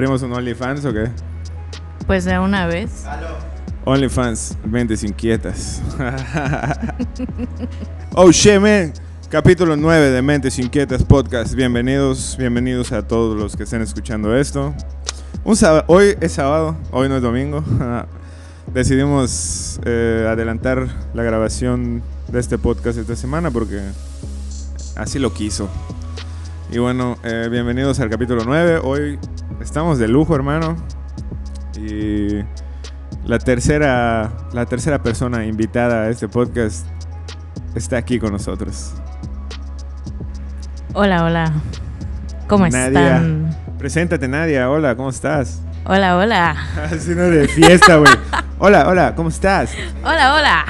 ¿abrimos un OnlyFans o qué? Pues de una vez. OnlyFans, mentes inquietas. oh shit, man. Capítulo 9 de Mentes Inquietas Podcast. Bienvenidos, bienvenidos a todos los que estén escuchando esto. Un hoy es sábado, hoy no es domingo. Decidimos eh, adelantar la grabación de este podcast esta semana porque así lo quiso. Y bueno, eh, bienvenidos al capítulo 9. Hoy estamos de lujo, hermano. Y la tercera, la tercera persona invitada a este podcast está aquí con nosotros. Hola, hola. ¿Cómo Nadia. están? Preséntate, Nadia. Hola, ¿cómo estás? Hola, hola. Así no de fiesta, güey. Hola, hola, ¿cómo estás? Hola, hola.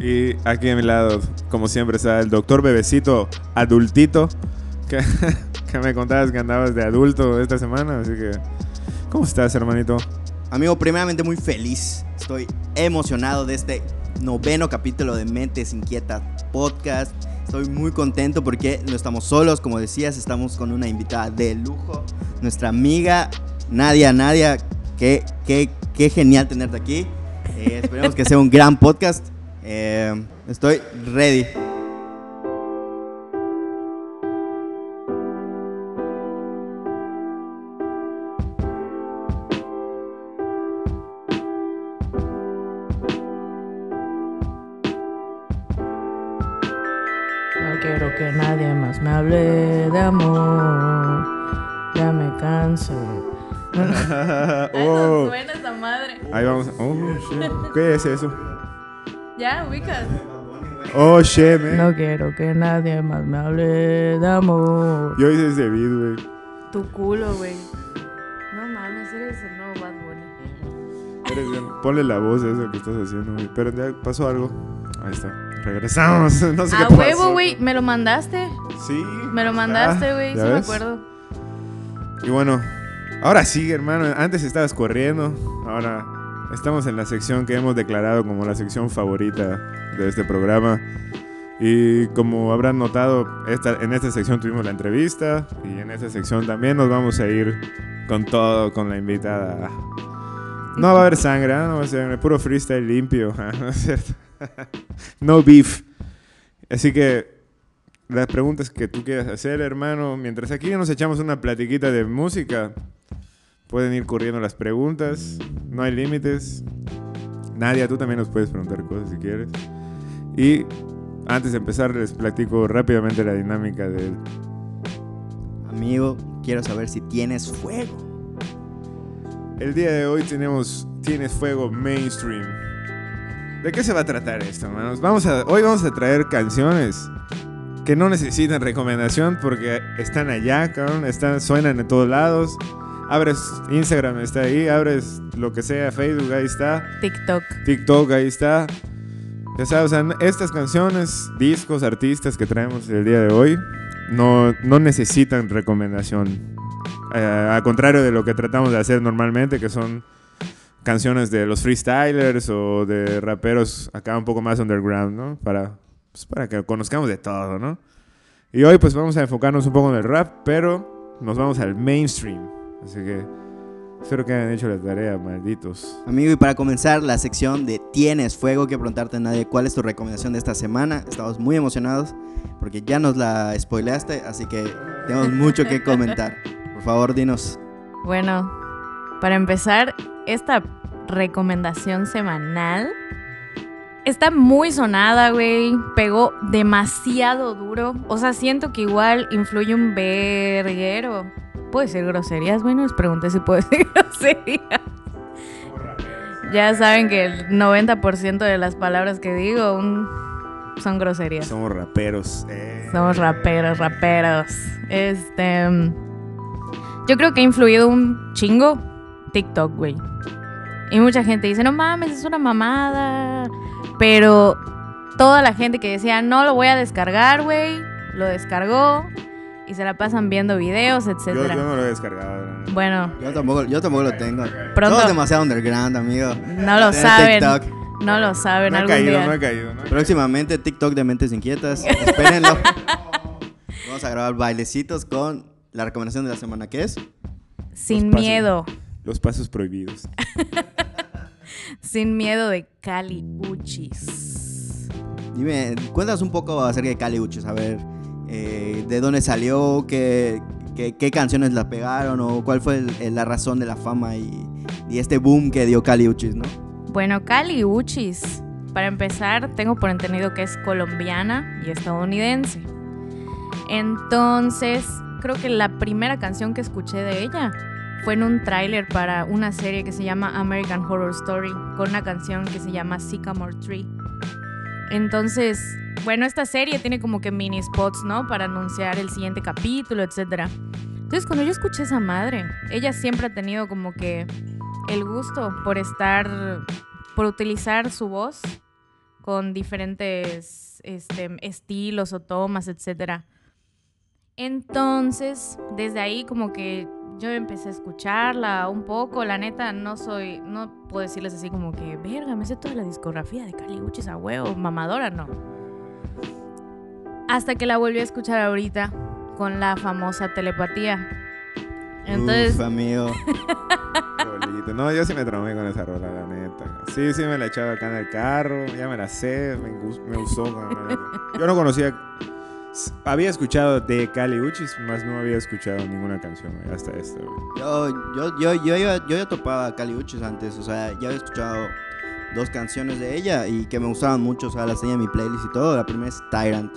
Y aquí a mi lado, como siempre, está el doctor Bebecito Adultito. Que, me contabas que andabas de adulto esta semana. Así que, ¿cómo estás, hermanito? Amigo, primeramente muy feliz. Estoy emocionado de este noveno capítulo de Mentes Inquietas Podcast. Estoy muy contento porque no estamos solos, como decías, estamos con una invitada de lujo, nuestra amiga Nadia. Nadia, qué, qué, qué genial tenerte aquí. Eh, esperemos que sea un gran podcast. Eh, estoy ready. ¿Qué es eso? Ya, ubicas. Oh, shit, man. No quiero que nadie más me hable de amor. Yo hice ese beat, güey. Tu culo, güey. No mames, eres el nuevo Bad Bunny. Eres bien. Ponle la voz a eso que estás haciendo, güey. Pero ya pasó algo. Ahí está. Regresamos. No sé A qué pasó. huevo, güey. ¿Me lo mandaste? Sí. Me lo mandaste, Ah, güey. ¿ya sí me acuerdo. Y bueno, ahora sí, hermano. Antes estabas corriendo. Ahora estamos en la sección que hemos declarado como la sección favorita de este programa. Y como habrán notado, esta, en esta sección tuvimos la entrevista. Y en esta sección también nos vamos a ir con todo, con la invitada. No va a haber sangre, ¿ah? no va a ser puro freestyle limpio. ¿no es cierto? no beef. Así que las preguntas que tú quieras hacer, hermano, mientras aquí nos echamos una platiquita de música, pueden ir corriendo las preguntas, no hay límites. Nadia, tú también nos puedes preguntar cosas si quieres. Y antes de empezar, les platico rápidamente la dinámica del Amigo, quiero saber si tienes fuego. El día de hoy tenemos Tienes Fuego Mainstream. ¿De qué se va a tratar esto, hermanos? Vamos a, hoy vamos a traer canciones que no necesitan recomendación porque están allá, cabrón. Están, suenan en todos lados. Abres Instagram, está ahí. Abres lo que sea, Facebook, ahí está. TikTok. TikTok, ahí está. Ya sabes, o sea, estas canciones, discos, artistas que traemos el día de hoy no, no necesitan recomendación. Eh, al contrario de lo que tratamos de hacer normalmente, que son canciones de los freestylers o de raperos acá un poco más underground, ¿no? Para, pues, para que conozcamos de todo, ¿no? Y hoy pues vamos a enfocarnos un poco en el rap, pero nos vamos al mainstream. Así que espero que hayan hecho la tarea, malditos. Amigo, y para comenzar la sección de Tienes Fuego, quiero preguntarte, Nadie, ¿cuál es tu recomendación de esta semana? Estamos muy emocionados porque ya nos la spoileaste, así que tenemos mucho que comentar. Por favor, dinos. Bueno, para empezar, esta recomendación semanal está muy sonada, güey. Pegó demasiado duro. O sea, siento que igual influye un verguero. ¿Puede ser groserías? Bueno, les pregunté si puede ser groserías. Ya saben que el 90% de las palabras que digo un- son groserías. Somos raperos. eh. Somos raperos, raperos. Este. Yo creo que ha influido un chingo TikTok, güey. Y mucha gente dice, no mames, es una mamada. Pero toda la gente que decía, no lo voy a descargar, güey, lo descargó y se la pasan viendo videos, Yo, etcétera. yo no lo he descargado. ¿no? Bueno, Yo tampoco, yo tampoco lo tengo. Pronto. Somos demasiado underground, amigo. no lo saben. TikTok. No lo saben No he caído, día. no he caído. ¿no? Próximamente TikTok de Mentes Inquietas. Espérenlo. Vamos a grabar bailecitos con la recomendación de la semana, ¿qué es? Sin pasos. miedo. Los pasos prohibidos. Sin miedo de Cali Uchis. Dime, cuéntanos un poco acerca de Cali Uchis, a ver, eh, de dónde salió, qué, qué, canciones la pegaron o cuál fue la razón de la fama y, y este boom que dio Cali Uchis, ¿no? Bueno, Cali Uchis, para empezar, tengo por entendido que es colombiana y estadounidense. Entonces, creo que la primera canción que escuché de ella fue en un tráiler para una serie que se llama American Horror Story, con una canción que se llama Sycamore Tree. Entonces, bueno, esta serie tiene como que mini spots, ¿no? Para anunciar el siguiente capítulo, etc. Entonces, cuando yo escuché esa madre, ella siempre ha tenido como que el gusto por estar, por utilizar su voz con diferentes este, estilos o tomas, etc. Entonces, desde ahí como que yo empecé a escucharla un poco. La neta, no soy, no puedo decirles así como que, verga, me sé toda la discografía de Cali Uchis a huevo, mamadora, no. Hasta que la volví a escuchar ahorita con la famosa telepatía. Entonces, Uf, amigo. No, yo sí me traumé con esa rola, la neta. Sí, sí me la echaba acá en el carro, ya me la sé, me, me neta. Yo no conocía, había escuchado de Cali Uchis, más no había escuchado ninguna canción güey, hasta esta. güey. Yo, yo, yo, yo, yo, yo ya topaba a Cali Uchis antes, o sea, ya había escuchado dos canciones de ella y que me gustaban mucho, o sea, las tenía en mi playlist y todo. La primera es Tyrant.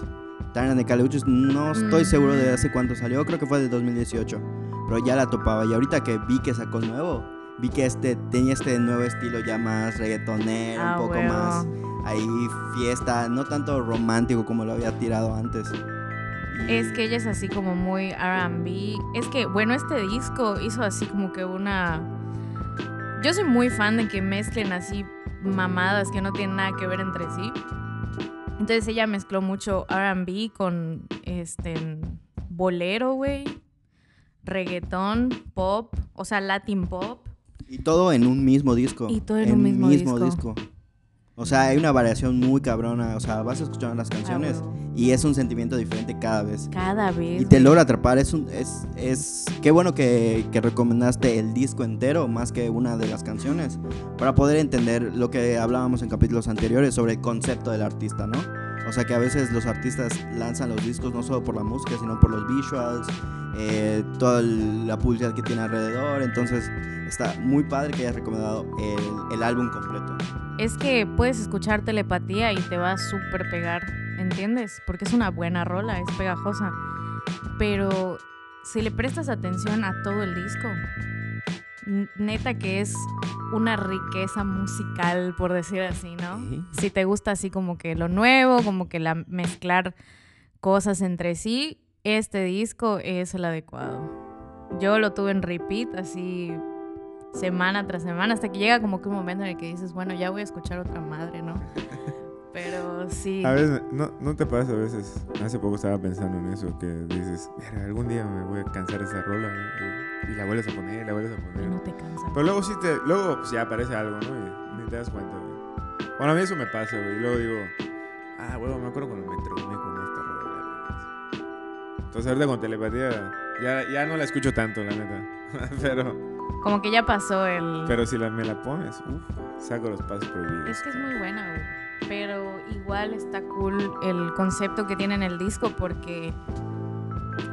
Tyrant de Cali Uchis, no estoy seguro de hace cuánto salió, creo que fue de 2018, pero ya la topaba. Y ahorita que vi que sacó nuevo, vi que este tenía este nuevo estilo ya más reggaetonero, ah, un poco huevo. más ahí fiesta, no tanto romántico como lo había tirado antes. Y- Es que ella es así como muy RB. Es que, bueno, este disco hizo así como que una... Yo soy muy fan de que mezclen así mamadas que no tienen nada que ver entre sí. Entonces ella mezcló mucho RB con este bolero, güey. Reggaetón, pop, o sea, Latin pop. Y todo en un mismo disco. Y todo en un mismo disco. O sea, hay una variación muy cabrona. O sea, vas escuchando las canciones Ah, y es un sentimiento diferente cada vez. Cada vez. Y te logra atrapar. Es un, es, es, qué bueno que, que recomendaste el disco entero más que una de las canciones para poder entender lo que hablábamos en capítulos anteriores sobre el concepto del artista, ¿no? O sea que a veces los artistas lanzan los discos no solo por la música, sino por los visuals, eh, toda la publicidad que tiene alrededor. Entonces está muy padre que hayas recomendado el, el álbum completo. Es que puedes escuchar telepatía y te va a súper pegar, ¿entiendes? Porque es una buena rola, es pegajosa. Pero si le prestas atención a todo el disco, neta que es una riqueza musical, por decir así, ¿no? Sí. Si te gusta así como que lo nuevo, como que la mezclar cosas entre sí, este disco es el adecuado. Yo lo tuve en repeat así semana tras semana hasta que llega como que un momento en el que dices, bueno, ya voy a escuchar otra madre, ¿no? Pero sí. A veces, no, no te pasa a veces. Hace poco estaba pensando en eso, que dices, "Mira, algún día me voy a cansar esa rola güey", y, la vuelves a poner, la vuelves a poner. no te cansa. Pero luego sí te, luego pues, ya aparece algo, ¿no? Y ni te das cuenta, güey. Bueno, a mí eso me pasa, güey. Y luego digo, ah, huevo, me acuerdo cuando me traumé con esta rola. güey". Entonces ahorita con telepatía ya, ya no la escucho tanto, la neta. pero, Como que ya pasó el... pero si la, me la pones, uff, saco los pasos prohibidos. Es que es muy buena, güey. Pero igual está cool el concepto que tiene en el disco porque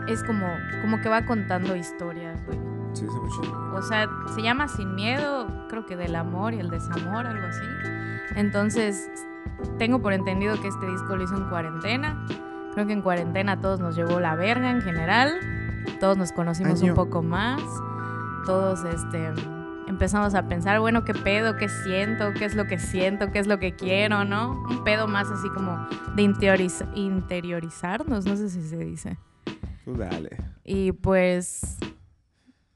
es como, como que va contando historias, güey. Sí, muy chido. O sea, se llama Sin Miedo, creo que del amor y el desamor, algo así. Entonces, tengo por entendido que este disco lo hizo en cuarentena. Creo que en cuarentena todos nos llevó la verga en general. Todos nos conocimos Año. un poco más. Todos este, empezamos a pensar, bueno, ¿qué pedo? ¿Qué siento? ¿Qué es lo que siento? ¿Qué es lo que quiero? ¿No? Un pedo más así como de interioriz- interiorizarnos, no sé si se dice. Tú dale. Y pues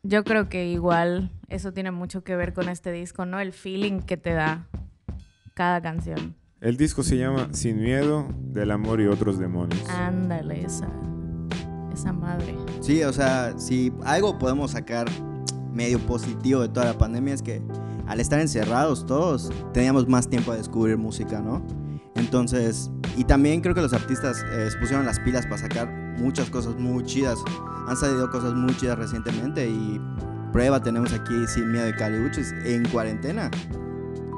yo creo que igual eso tiene mucho que ver con este disco, ¿no? El feeling que te da cada canción. El disco se llama Sin Miedo del Amor y Otros Demonios. Ándale, esa, esa madre. Sí, o sea, si algo podemos sacar medio positivo de toda la pandemia es que al estar encerrados todos teníamos más tiempo a descubrir música, ¿no? Entonces, y también creo que los artistas eh, se pusieron las pilas para sacar muchas cosas muy chidas. Han salido cosas muy chidas recientemente y prueba tenemos aquí Sin Miedo de Caliuchis en cuarentena.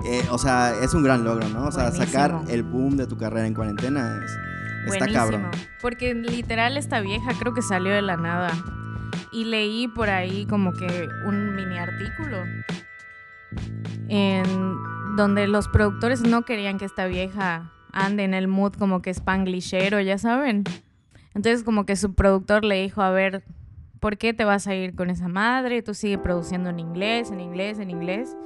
Eh, o sea, es un gran logro, ¿no? O sea, sacar el boom de tu carrera en cuarentena es, está Buenísimo. cabrón. Porque literal esta vieja creo que salió de la nada. Y leí por ahí como que un mini artículo en donde los productores no querían que esta vieja ande en el mood como que spanglishero, ya saben. Entonces como que su productor le dijo, a ver, ¿por qué te vas a ir con esa madre? Tú sigue produciendo en inglés, en inglés, en inglés.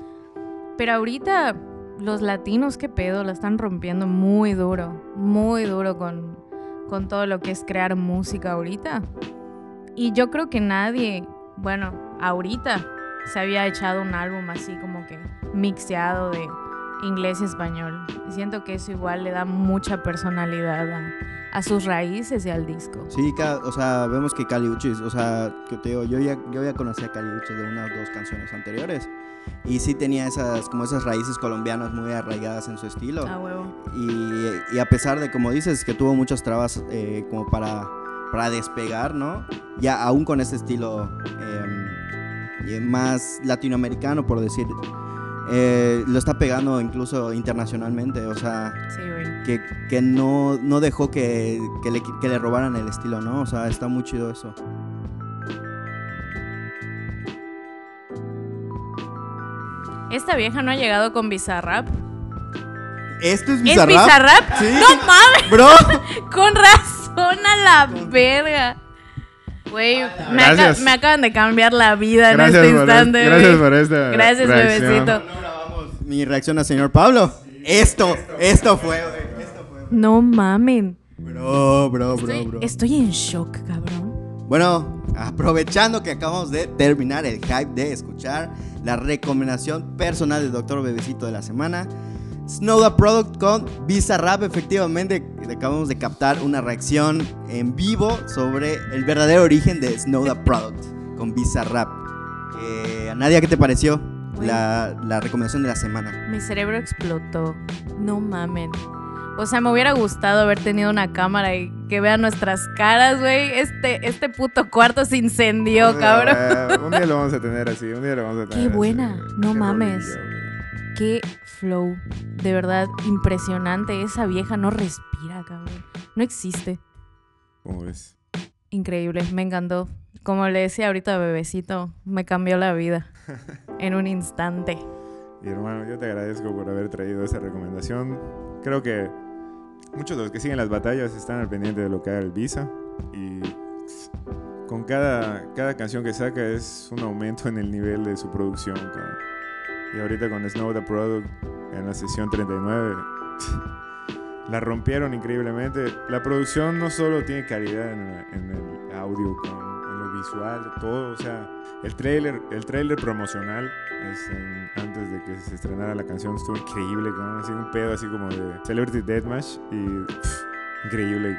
Pero ahorita los latinos, qué pedo, la están rompiendo muy duro, muy duro con, con todo lo que es crear música ahorita. Y yo creo que nadie, bueno, ahorita se había echado un álbum así como que mixeado de inglés y español. Y siento que eso igual le da mucha personalidad a, a sus raíces y al disco. Sí, o sea, vemos que Cali Uchis, o sea, que te digo, yo ya, yo ya conocí a Cali Uchis de unas dos canciones anteriores. Y sí tenía esas, como esas raíces colombianas muy arraigadas en su estilo. A huevo. Y, y a pesar de, como dices, que tuvo muchas trabas eh, como para, para despegar, ¿no? Ya aún con este estilo eh, más latinoamericano, por decir, eh, lo está pegando incluso internacionalmente, o sea, Sí, que, que no, no dejó que, que le, que le robaran el estilo, ¿no? O sea, está muy chido eso. Esta vieja no ha llegado con Bizarrap. ¿Esto es ¿Es Bizarrap? Bizarrap? Sí. ¡No mames! Bro, Con razón a la verga. Güey, me, aca- Gracias. me acaban de cambiar la vida en este por, instante. gracias por esta Gracias, reacción. bebecito. mi reacción al señor Pablo. Esto, esto fue, güey. Esto fue. No mamen. Bro, bro, bro, Estoy, bro. estoy en shock, cabrón. Bueno, aprovechando que acabamos de terminar el hype de escuchar la recomendación personal del doctor Bebecito de la semana, Snowda Product con Bizarrap, efectivamente acabamos de captar una reacción en vivo sobre el verdadero origen de Snowda Product con Bizarrap. Eh, Nadia, ¿qué te pareció la, la recomendación de la semana? Mi cerebro explotó. No mamen. O sea, me hubiera gustado haber tenido una cámara y que vean nuestras caras, güey. Este, este puto cuarto se incendió, cabrón. Eh, un día lo vamos a tener así, un día lo vamos a tener así, buena, no Qué mames. Qué flow. De verdad, impresionante. Esa vieja no respira, cabrón. No existe. ¿Cómo ves? Increíble, me encantó. Como le decía ahorita a Bebecito, me cambió la vida. En un instante. Y hermano, yo te agradezco por haber traído esa recomendación. Creo que muchos de los que siguen las batallas están al pendiente de lo que haga el Visa. Y con cada, cada canción que saca es un aumento en el nivel de su producción. cabrón. Y ahorita con Snow the Product en la sesión 39 la rompieron increíblemente. La producción no solo tiene calidad en, en el audio, cabrón, en lo visual, todo. O sea, el trailer, el trailer promocional es en- antes de que se estrenara la canción estuvo increíble, cabrón. Así un pedo así como de Celebrity Deathmatch y pff, increíble.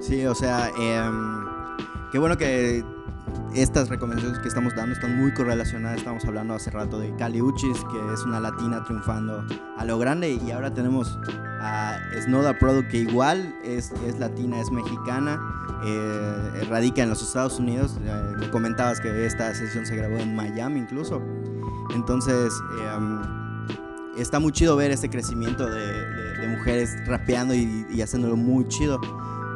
Sí, o sea, em, qué bueno que estas recomendaciones que estamos dando están muy correlacionadas. Estamos hablando hace rato de Cali Uchis, que es una latina triunfando a lo grande. Y ahora tenemos a Snowda Product, que igual es, es latina, es mexicana, eh, radica en los Estados Unidos. Eh, me comentabas que esta sesión se grabó en Miami incluso. Entonces, em, está muy chido ver este crecimiento de, de- de mujeres rapeando y, y haciéndolo muy chido.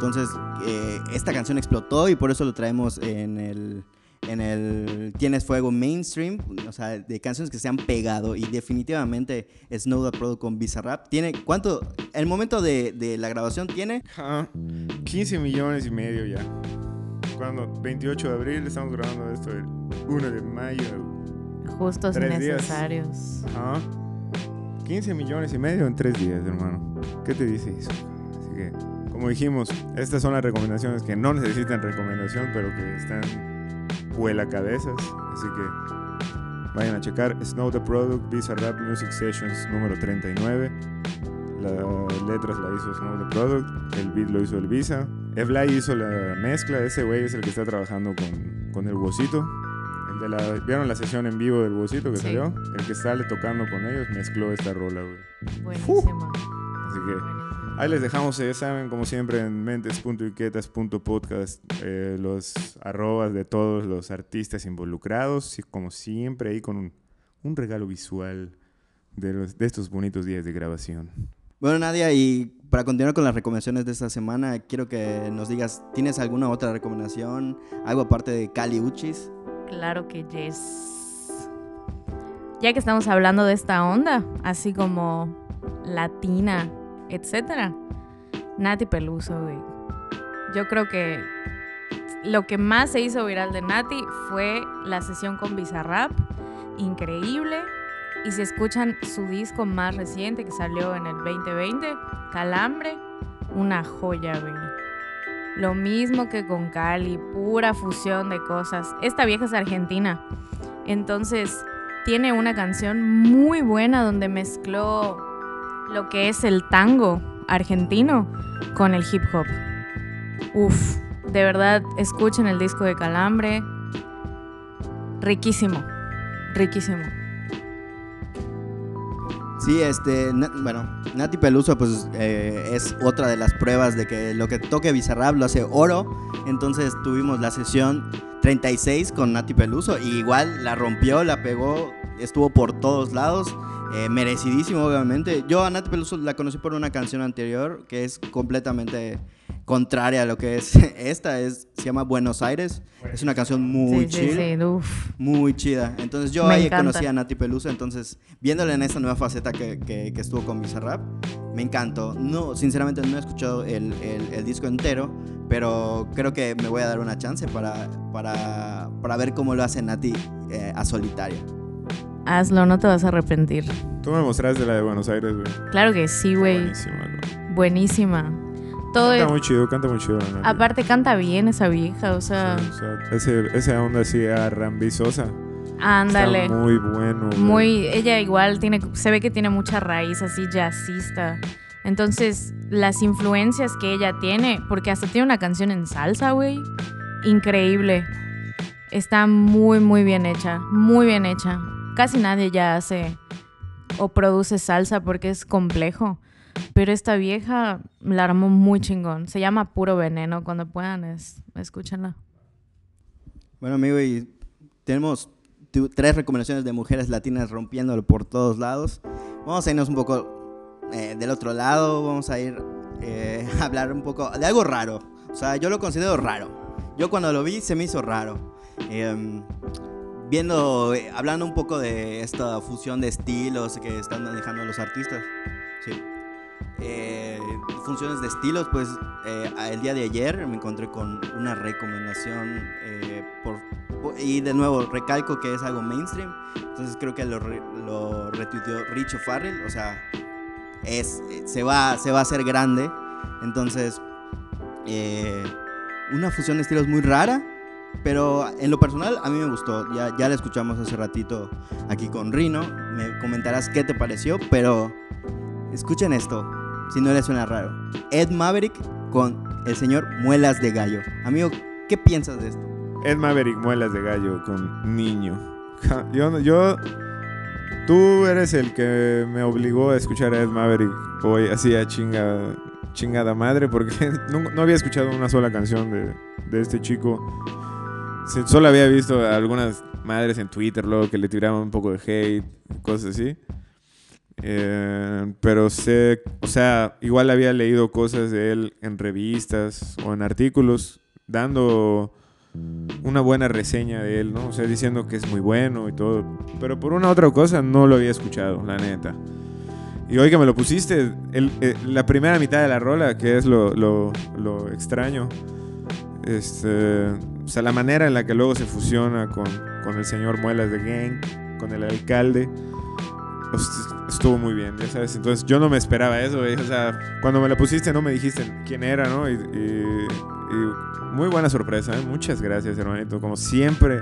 Entonces, eh, esta canción explotó y por eso lo traemos en el, en el Tienes Fuego mainstream, o sea, de canciones que se han pegado y definitivamente Snow the Product con Bizarrap. Tiene, ¿cuánto? El momento de, de la grabación tiene Ajá. 15 millones y medio ya. Cuando 28 de abril estamos grabando esto el 1 de mayo. Justos necesarios. Ajá. 15 millones y medio en 3 días, hermano. ¿Qué te dice eso? Así que, como dijimos, estas son las recomendaciones que no necesitan recomendación, pero que están vuela cabezas. Así que vayan a checar Snow the Product Visa Rap Music Sessions número 39. Las letras la hizo Snow the Product, el beat lo hizo el Visa. Evlay hizo la mezcla, ese güey es el que está trabajando con, con el Wosito. El de la, ¿Vieron la sesión en vivo del Wosito que Sí. salió? El que sale tocando con ellos mezcló esta rola, güey. Buenísimo. Así que ahí les dejamos, ya saben, como siempre, en mentes.iquetas.podcast, eh, los arrobas de todos los artistas involucrados, y como siempre ahí con un, un regalo visual de, los, de estos bonitos días de grabación. Bueno, Nadia, y para continuar con las recomendaciones de esta semana, quiero que nos digas, ¿tienes alguna otra recomendación? ¿Algo aparte de Cali Uchis? Claro que yes. Ya que estamos hablando de esta onda, así como latina, etcétera, Nati Peluso, güey. Yo creo que lo que más se hizo viral de Nati fue la sesión con Bizarrap, increíble. Y si escuchan su disco más reciente que salió en el 2020, Calambre, una joya, güey. Lo mismo que con Cali, pura fusión de cosas. Esta vieja es argentina. Entonces, tiene una canción muy buena donde mezcló lo que es el tango argentino con el hip hop. Uf, de verdad, escuchen el disco de Calambre. Riquísimo, riquísimo. Sí, este, bueno, Nati Peluso pues eh, es otra de las pruebas de que lo que toque Bizarrap lo hace oro. Entonces tuvimos la sesión 36 con Nati Peluso y igual la rompió, la pegó, estuvo por todos lados. Eh, merecidísimo, obviamente. Yo a Nati Peluso la conocí por una canción anterior que es completamente contraria a lo que es esta. Es, se llama Buenos Aires. Es una canción muy sí, sí, chill. sí, uf. Muy chida. Entonces yo Me ahí encanta. conocí a Nati Peluso, entonces viéndole en esta nueva faceta que, que- que estuvo con Bizarrap, me encantó. No, sinceramente no he escuchado el, el- el disco entero, pero creo que me voy a dar una chance para, para, para ver cómo lo hace Nati eh, a solitaria. Hazlo, no te vas a arrepentir. Tú me mostraste la de Buenos Aires, güey. Claro que sí, güey. Buenísima, güey. Buenísima. Todo es... Canta muy chido, canta muy chido. neta. Aparte canta bien esa vieja, o sea, Sí, o sea, ese, esa onda así arrambizosa. ándale. Está muy bueno. güey. Muy, ella igual tiene, se ve que tiene mucha raíz así jazzista. Entonces, las influencias que ella tiene, porque hasta tiene una canción en salsa, güey, increíble. Está muy, muy bien hecha, muy bien hecha. Casi nadie ya hace o produce salsa porque es complejo. Pero esta vieja la armó muy chingón. Se llama Puro Veneno. Cuando puedan, es, escúchenla. Bueno, amigo, y tenemos tres recomendaciones de mujeres latinas rompiéndolo por todos lados. Vamos a irnos un poco eh, del otro lado, vamos a ir eh, a hablar un poco de algo raro. O sea, yo lo considero raro. Yo cuando lo vi se me hizo raro. Em, viendo, eh, hablando un poco de esta fusión de estilos que están manejando los artistas. Sí. Eh, funciones de estilos, pues eh, el día de ayer me encontré con una recomendación eh, por, y de nuevo recalco que es algo mainstream, entonces creo que lo, lo retuiteó Richo Farrell, o sea, es, se, va, se va a hacer grande, entonces eh, una fusión de estilos muy rara, pero en lo personal a mí me gustó, ya, ya la escuchamos hace ratito aquí con Rino, me comentarás qué te pareció, pero escuchen esto, si no les suena raro. Ed Maverick con el señor Muelas de Gallo. Amigo, ¿qué piensas de esto? Ed Maverick Muelas de Gallo con Niño. Yo, yo, tú eres el que me obligó a escuchar Ed Maverick hoy así a chinga, chingada madre porque no, no había escuchado una sola canción de, de este chico. Solo había visto a algunas madres en Twitter luego que le tiraban un poco de hate, cosas así. Eh, pero sé, o sea, igual había leído cosas de él en revistas o en artículos dando una buena reseña de él, ¿no? O sea, diciendo que es muy bueno y todo. Pero por una otra cosa no lo había escuchado, la neta. Y hoy que me lo pusiste, el- eh, la primera mitad de la rola, que es lo, lo- lo extraño, este, o sea, la manera en la que luego se fusiona con, con el señor Muelas de Gang, con el alcalde, pues, estuvo muy bien, ya sabes. Entonces yo no me esperaba eso, güey. o sea, cuando me la pusiste no me dijiste quién era, ¿no? Y, y- y muy buena sorpresa, ¿eh? Muchas gracias, hermanito. Como siempre,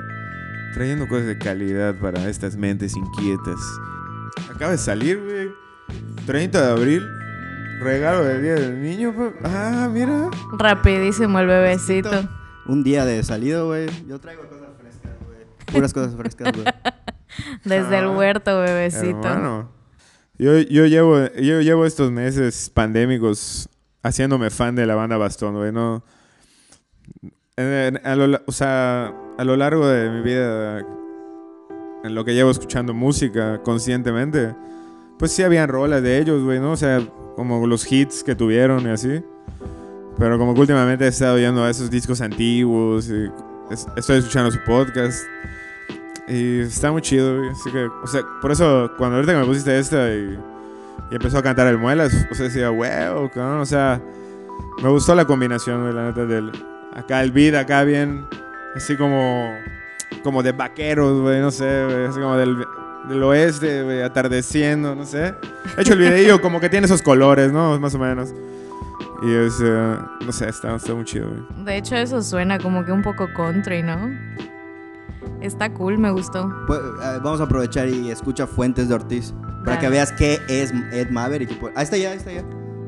trayendo cosas de calidad para estas mentes inquietas. Acaba de salir, güey. 30 de abril. Regalo del Día del Niño. pues. Ah, mira. Rapidísimo el bebecito. Un día de salido, güey. Yo traigo cosas frescas, güey. Puras cosas frescas, güey. Desde el Ah, huerto, bebecito. Hermano. Yo, yo, llevo, yo llevo estos meses pandémicos haciéndome fan de la banda Bastón, güey. No, en- en- a lo, o sea, a lo largo de mi vida, en lo que llevo escuchando música conscientemente, pues sí habían rolas de ellos, güey, ¿no? O sea, como los hits que tuvieron y así. Pero como que últimamente he estado yendo a esos discos antiguos y es- estoy escuchando su podcast. Y está muy chido. Así que, o sea, por eso cuando ahorita que me pusiste esta y, y empezó a cantar el Muelas, o sea, decía, wow, cabrón, o sea, me gustó la combinación, güey, la neta, del... Acá el beat, acá bien, así como... Como de vaqueros, güey, no sé, güey, así como del, del oeste, güey, atardeciendo, no sé. De hecho, el videillo como que tiene esos colores, ¿no? Más o menos. Y es, eh, no sé, está, está muy chido, güey. De hecho, eso suena como que un poco country, ¿no? Está cool, me gustó. Pues, eh, vamos a aprovechar y escucha Fuentes de Ortiz. Para Dale. que veas qué es Ed Maverick. y por- Ahí está ya, ahí está ya.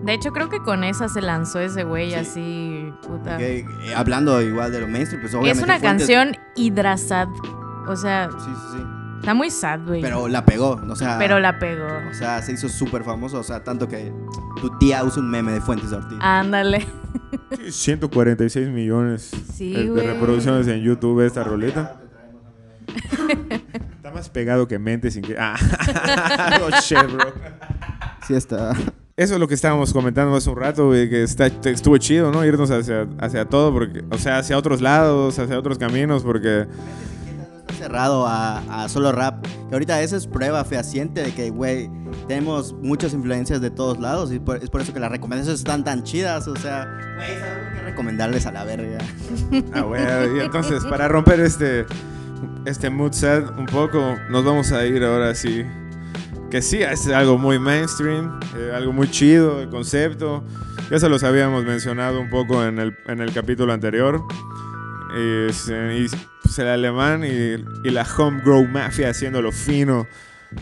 De hecho, creo que con esa se lanzó ese güey Sí. así, puta. Que, eh, hablando igual de lo mainstream, pues obviamente. Es una Fuentes- canción hidrazad. O sea, Sí, sí, sí. Está muy sad, güey. Pero la pegó, o sea. Pero la pegó. O sea, se hizo súper famoso, o sea, tanto que tu tía usa un meme de Fuentes de Ortiz. Ándale. 146 millones Sí, de- reproducciones en YouTube esta roleta. Está más pegado que mente sin que. Ah, oh, shit, bro. Sí está. Eso es lo que estábamos comentando hace un rato, güey, que está, estuvo chido, ¿no? Irnos hacia, hacia todo, porque, o sea, hacia otros lados, hacia otros caminos, porque cerrado a, a solo rap. Que ahorita esa es prueba fehaciente de que, güey, tenemos muchas influencias de todos lados y por- es por eso que las recomendaciones están tan chidas. O sea, güey, ¿sabes qué recomendarles a la verga? Ah, bueno, y entonces, para romper este, este mood set un poco, nos vamos a ir ahora sí. Que sí, es algo muy mainstream, eh, algo muy chido, el concepto. Ya se los habíamos mencionado un poco en el, en el capítulo anterior. Es, eh, y pues, el alemán y, y la Homegrown Mafia haciéndolo fino.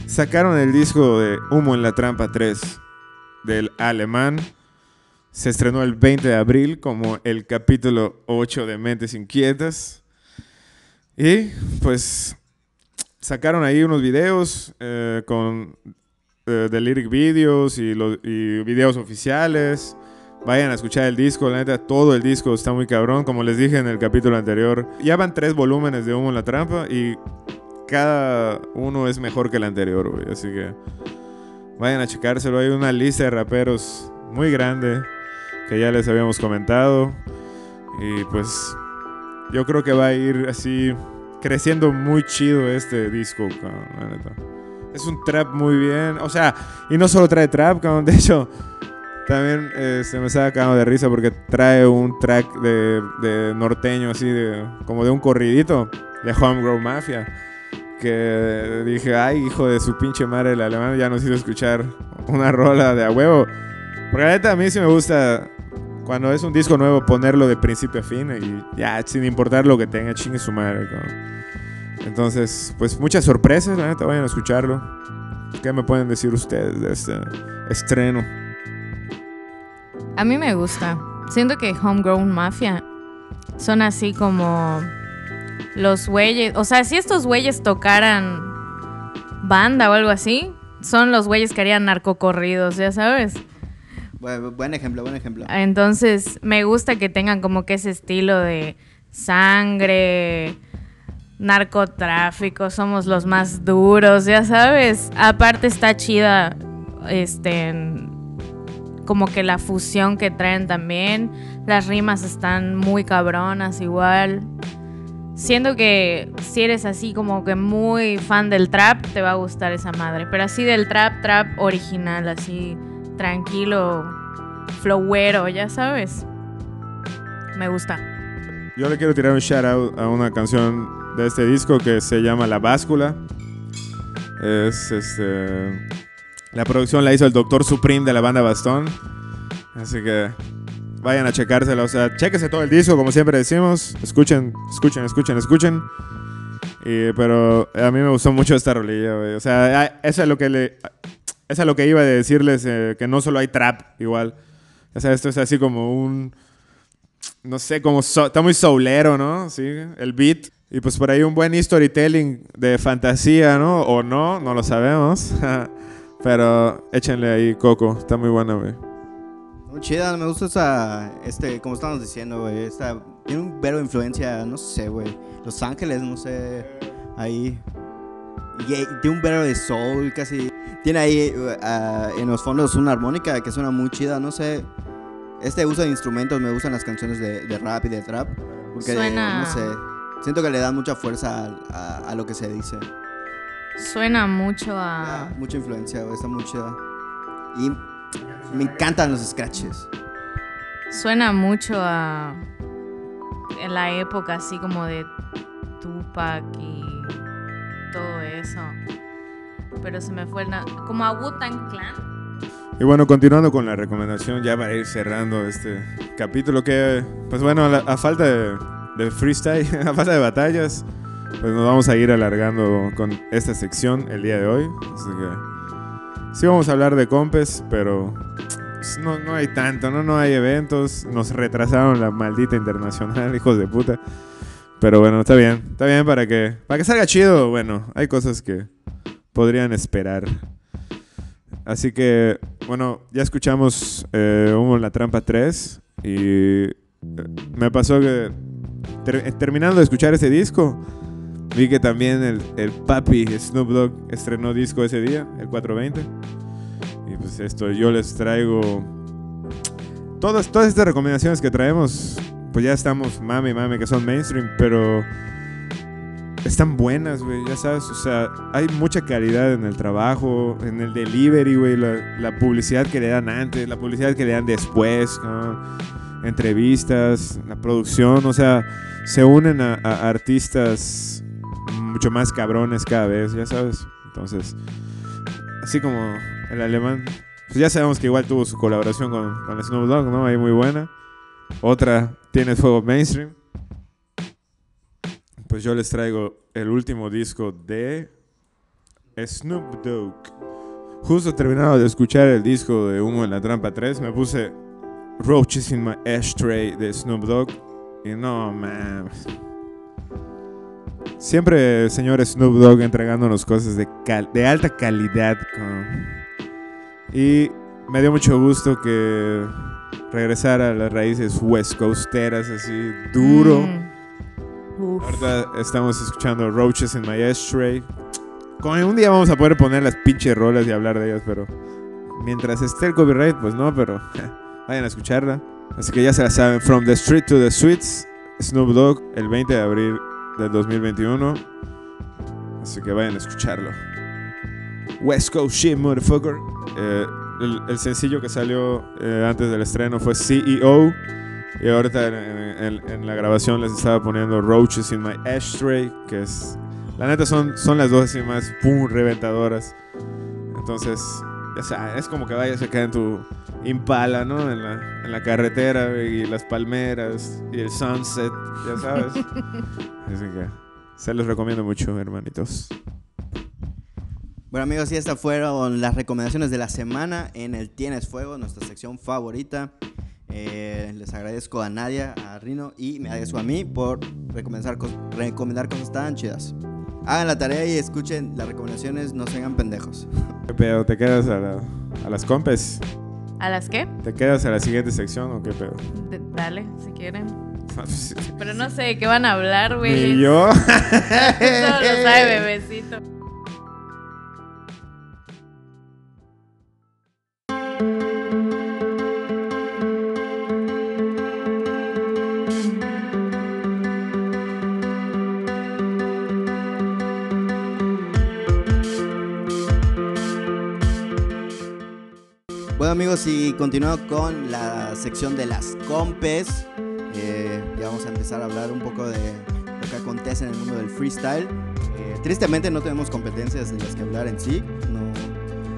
Sacaron el disco de Humo en la Trampa 3 del alemán. Se estrenó el 20 de abril como el capítulo 8 de Mentes Inquietas. Y pues sacaron ahí unos videos eh, con eh, de lyric videos y, los, y videos oficiales. Vayan a escuchar el disco, la neta, todo el disco está muy cabrón. Como les dije en el capítulo anterior, ya van tres volúmenes de Humo en la Trampa y cada uno es mejor que el anterior, güey. Así que vayan a checárselo. Hay una lista de raperos muy grande que ya les habíamos comentado. Y pues yo creo que va a ir así creciendo muy chido este disco, cabrón, la neta. Es un trap muy bien. O sea, y no solo trae trap, cabrón. De hecho, también eh, se me estaba cagando de risa porque trae un track de, de norteño, así, de, como de un corridito de Homegrown Mafia. Que dije, ay, hijo de su pinche madre, el alemán ya nos hizo escuchar una rola de a huevo. Porque la neta, a mí sí me gusta cuando es un disco nuevo ponerlo de principio a fin y ya, sin importar lo que tenga, chingue su madre. cabrón. Entonces, pues muchas sorpresas, la neta, vayan a escucharlo. ¿Qué me pueden decir ustedes de este estreno? A mí me gusta. Siento que Homegrown Mafia son así como los güeyes. O sea, si estos güeyes tocaran banda o algo así, son los güeyes que harían narcocorridos, ya sabes. Buen, buen ejemplo, buen ejemplo. Entonces, me gusta que tengan como que ese estilo de sangre, narcotráfico, somos los más duros, ya sabes. Aparte está chida, este, como que la fusión que traen también. Las rimas están muy cabronas igual. Siento que si eres así como que muy fan del trap, te va a gustar esa madre. Pero así del trap, trap original, así tranquilo, flowero, ya sabes. Me gusta. Yo le quiero tirar un shout out a una canción de este disco que se llama La Báscula. Es este. La producción la hizo el Doctor Supreme de la banda Bastón. Así que vayan a checársela. O sea, chéquese todo el disco, como siempre decimos. Escuchen, escuchen, escuchen, escuchen. Pero a mí me gustó mucho esta rolilla, güey. O sea, eso es lo que le. Eso es lo que iba a decirles, eh, que no solo hay trap igual. O sea, esto es así como un no sé, como so- está muy soulero, ¿no? Sí, el beat. Y pues por ahí un buen storytelling de fantasía, ¿no? O no, no lo sabemos. Pero échenle ahí Coco, está muy buena, güey. Muy chida, me gusta esa, este, como estamos diciendo, güey, esta, tiene un vero de influencia, no sé, güey, Los Ángeles, no sé, ahí, y, y tiene un vero de soul, casi, tiene ahí uh, en los fondos una armónica que suena muy chida, no sé, este uso de instrumentos, me gustan las canciones de, de rap y de trap, porque, Suena- no sé, siento que le dan mucha fuerza a, a- a lo que se dice, Suena mucho Ah, a. mucha influencia, güey, está muy chida, y me encantan los scratches. Suena mucho a. En la época así como de Tupac y todo eso. Pero se me fue el. Como a Wu-Tang Clan. Y bueno, continuando con la recomendación, ya para ir cerrando este capítulo, que, pues bueno, a, la- a falta de, de freestyle, a falta de batallas, pues nos vamos a ir alargando con esta sección el día de hoy. Así que sí vamos a hablar de compes, pero pues, no, hay tanto, ¿no? No hay eventos, nos retrasaron la maldita internacional, hijos de puta. Pero bueno, está bien, está bien para que, para que salga chido, bueno, hay cosas que podrían esperar. Así que, bueno, ya escuchamos eh, en la Trampa 3 y eh, me pasó que ter- terminando de escuchar ese disco, vi que también el, el papi Snoop Dogg estrenó disco ese día, el 420. Y pues esto, yo les traigo todas, todas estas recomendaciones que traemos, pues ya estamos mame, mame, que son mainstream, pero están buenas, güey, ya sabes, o sea, hay mucha calidad en el trabajo, en el delivery, güey, la, la publicidad que le dan antes, la publicidad que le dan después, ¿no? entrevistas, la producción, o sea, se unen a, a artistas mucho más cabrones cada vez, ya sabes, entonces, así como el alemán, pues ya sabemos que igual tuvo su colaboración con, con Snoop Dogg, ¿no? Ahí muy buena. Otra, Tienes Fuego Mainstream. Pues yo les traigo el último disco de Snoop Dogg. Justo terminado de escuchar el disco de Humo en la Trampa 3, me puse Roaches in My Ashtray de Snoop Dogg. Y no, man. Siempre señor Snoop Dogg entregándonos cosas de, cal- de alta calidad. con- Y me dio mucho gusto que regresara a las raíces west coasteras así duro. Mm. Ahorita estamos escuchando Roaches in My Ashtray. Como un día vamos a poder poner las pinches rolas y hablar de ellas, pero mientras esté el copyright, pues no, pero vayan a escucharla. Así que ya se la saben, From the Street to the Suites, Snoop Dogg, el 20 de abril del 2021. Así que vayan a escucharlo. West Coast shit, motherfucker. Eh, el, sencillo que salió eh, antes del estreno fue CEO. Y ahorita en la grabación les estaba poniendo Roaches in My Ashtray, que es... La neta son, son las dos así más pum, reventadoras. Entonces, ya sea, es como que vayas acá en tu Impala, ¿no? En la, en la carretera y las palmeras y el sunset, ya sabes. Así que se los recomiendo mucho, hermanitos. Bueno amigos, y estas fueron las recomendaciones de la semana en el Tienes Fuego, nuestra sección favorita. Eh, les agradezco a Nadia, a Rino y me agradezco a mí por recomendar, cos- recomendar cosas tan chidas. Hagan la tarea y escuchen las recomendaciones, no sean pendejos. ¿Qué pedo? ¿Te quedas a, la- a las compes? ¿A las qué? ¿Te quedas a la siguiente sección o qué pedo? Dale, si quieren. Pero no sé de qué van a hablar, güey. Ni yo. Eso lo sabe bebecito. Amigos, y continuando con la sección de las compes, eh, ya vamos a empezar a hablar un poco de lo que acontece en el mundo del freestyle. Eh, tristemente no tenemos competencias de las que hablar en sí. No,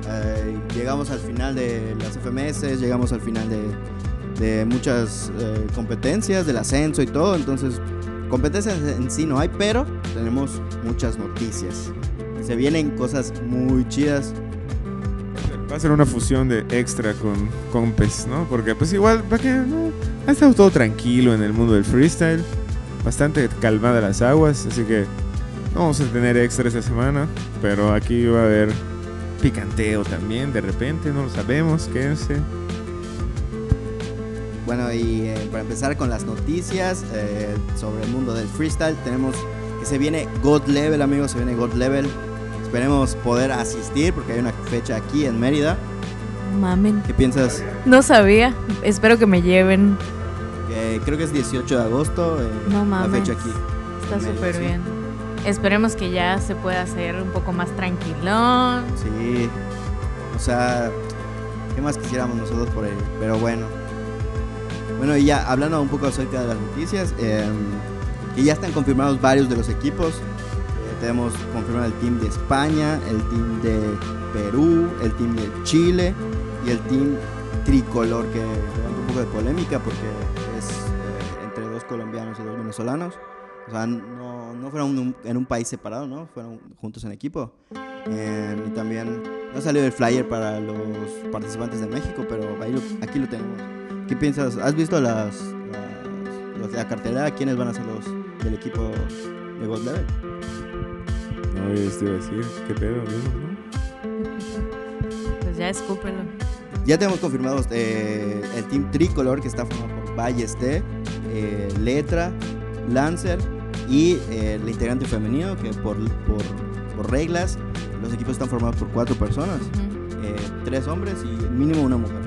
eh, llegamos al final de las FMS, llegamos al final de, de muchas eh, competencias, del ascenso y todo. Entonces, competencias en sí no hay, pero tenemos muchas noticias. Se vienen cosas muy chidas. Va a ser una fusión de extra con compes, ¿no? Porque pues igual, ¿para qué? No? Ha estado todo tranquilo en el mundo del freestyle. Bastante calmada las aguas, así que no vamos a tener extra esta semana. Pero aquí va a haber picanteo también, de repente, no lo sabemos, quédense. Bueno, y eh, para empezar con las noticias eh, sobre el mundo del freestyle, tenemos que se viene God Level, amigos, se viene God Level. Esperemos poder asistir porque hay una fecha aquí en Mérida. Mamen. ¿Qué piensas? No sabía. Espero que me lleven. Creo que es 18 de agosto eh, No la mames. fecha aquí. Está súper sí. bien. Esperemos que ya se pueda hacer un poco más tranquilón. Sí. O sea, ¿qué más quisiéramos nosotros por él? Pero bueno. Bueno, y ya hablando un poco acerca de las noticias, eh, que ya están confirmados varios de los equipos. Tenemos confirmado el team de España, el team de Perú, el team de Chile y el team tricolor, que levanta un poco de polémica porque es eh, entre dos colombianos y dos venezolanos. O sea, no, no fueron un- en un país separado, ¿no? Fueron juntos en equipo. Eh, y también no salió el flyer para los participantes de México, pero ahí lo- aquí lo tenemos. ¿Qué piensas? ¿Has visto las, las- de la cartelera? ¿Quiénes van a ser los del equipo de God Level? No, y esto iba a decir, ¿qué pedo, no? Pues ya escúpelo. Ya tenemos confirmados eh, el team tricolor que está formado por Ballesté, eh, Letra, Lancer y eh, el integrante femenino que por, por, por reglas los equipos están formados por cuatro personas. Ujú. eh, tres hombres y mínimo una mujer.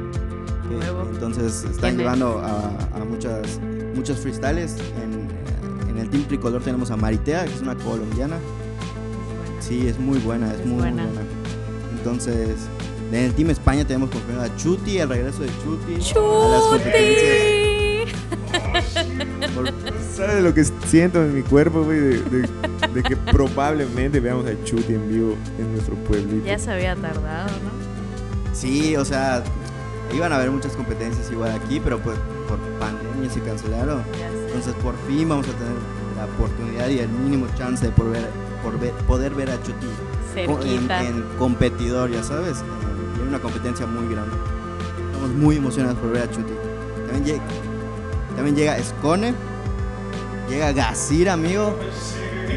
Huevo. entonces están ¿Quién es? llevando a, a muchas, muchos freestyles. En, eh, en el team tricolor tenemos a Maritea, que es una colombiana. Sí, es muy buena, es, Es muy, muy buena. buena. Entonces, en el team España tenemos confirmado a Chuti, el regreso de Chuti a las competencias. ¡Chuti! Por- ¿Sabes lo que siento en mi cuerpo, güey? De, de- de que probablemente veamos a Chuti en vivo en nuestro pueblito. Ya se había tardado, ¿no? sí, o sea, iban a haber muchas competencias igual aquí, pero pues por pandemia se cancelaron. Entonces por fin vamos a tener la oportunidad y el mínimo chance de por ver, por ver- poder ver a Chuti en, en competidor, ya sabes, en, en una competencia muy grande. Estamos muy emocionados por ver a Chuti. También llega, también llega Scone, llega Gasir, amigo.